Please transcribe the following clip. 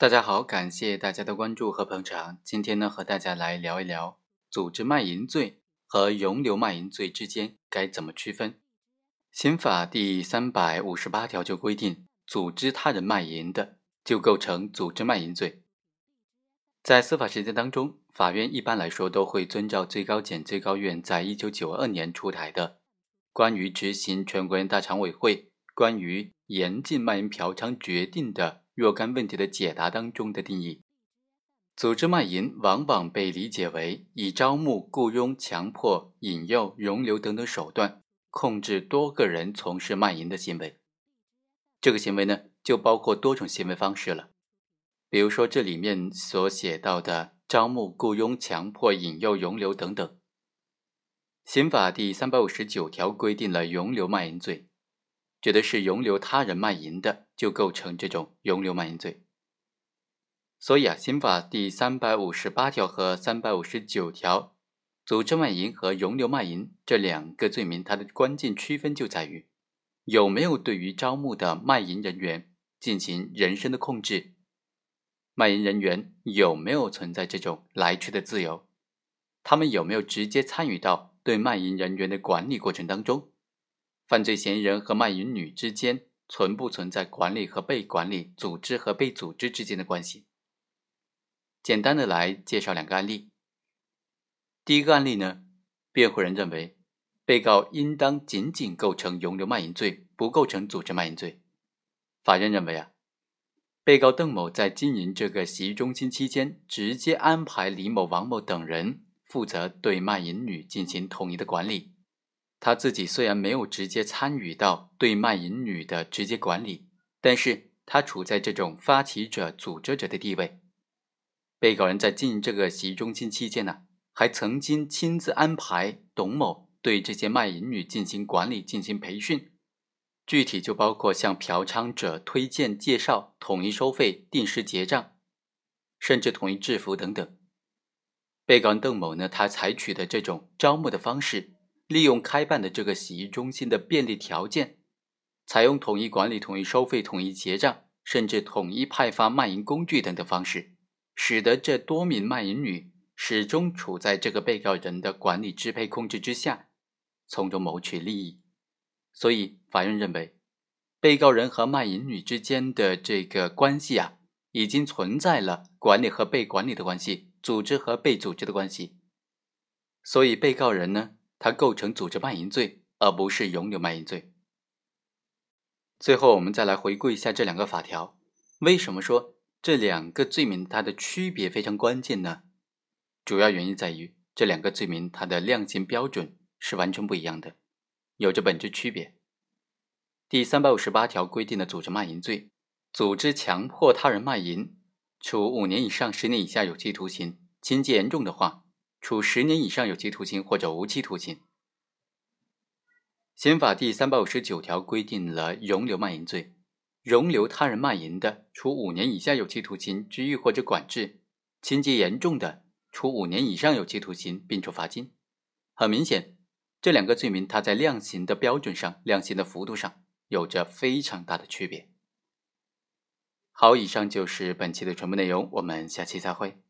大家好，感谢大家的关注和捧场。今天呢，和大家来聊一聊组织卖淫罪和容留卖淫罪之间该怎么区分。刑法第三百五十八条就规定，组织他人卖淫的，就构成组织卖淫罪。在司法实践当中，法院一般来说都会遵照最高检、最高院在一九九二年出台的《关于执行全国人大常委会关于严禁卖淫嫖娼决定的》。若干问题的解答当中的定义，组织卖淫往往被理解为以招募、雇佣、强迫、引诱、容留等等手段控制多个人从事卖淫的行为。这个行为呢，就包括多种行为方式了，比如说这里面所写到的招募、雇佣、强迫、引诱、容留等等。刑法第三百五十九条规定了容留卖淫罪。指的是容留他人卖淫的，就构成这种容留卖淫罪。所以啊，刑法第三百五十八条和三百五十九条，组织卖淫和容留卖淫这两个罪名，它的关键区分就在于有没有对于招募的卖淫人员进行人身的控制，卖淫人员有没有存在这种来去的自由，他们有没有直接参与到对卖淫人员的管理过程当中。犯罪嫌疑人和卖淫女之间存不存在管理和被管理、组织和被组织之间的关系？简单的来介绍两个案例。第一个案例呢，辩护人认为，被告应当仅仅构成容留卖淫罪，不构成组织卖淫罪。法院认为啊，被告邓某在经营这个洗浴中心期间，直接安排李某、王某等人负责对卖淫女进行统一的管理。他自己虽然没有直接参与到对卖淫女的直接管理，但是他处在这种发起者、组织者的地位。被告人在经营这个洗浴中心期间呢，还曾经亲自安排董某对这些卖淫女进行管理、进行培训，具体就包括向嫖娼者推荐、介绍、统一收费、定时结账，甚至统一制服等等。被告人邓某呢，他采取的这种招募的方式。利用开办的这个洗浴中心的便利条件，采用统一管理、统一收费、统一结账，甚至统一派发卖淫工具等的方式，使得这多名卖淫女始终处在这个被告人的管理、支配、控制之下，从中谋取利益。所以，法院认为，被告人和卖淫女之间的这个关系啊，已经存在了管理和被管理的关系，组织和被组织的关系。所以，被告人呢？它构成组织卖淫罪，而不是容留卖淫罪。最后，我们再来回顾一下这两个法条。为什么说这两个罪名它的区别非常关键呢？主要原因在于这两个罪名它的量刑标准是完全不一样的，有着本质区别。第三百五十八条规定的组织卖淫罪，组织强迫他人卖淫，处五年以上十年以下有期徒刑，情节严重的话。处十年以上有期徒刑或者无期徒刑。刑法第三百五十九条规定了容留卖淫罪，容留他人卖淫的，处五年以下有期徒刑、拘役或者管制；情节严重的，处五年以上有期徒刑，并处罚金。很明显，这两个罪名它在量刑的标准上、量刑的幅度上有着非常大的区别。好，以上就是本期的全部内容，我们下期再会。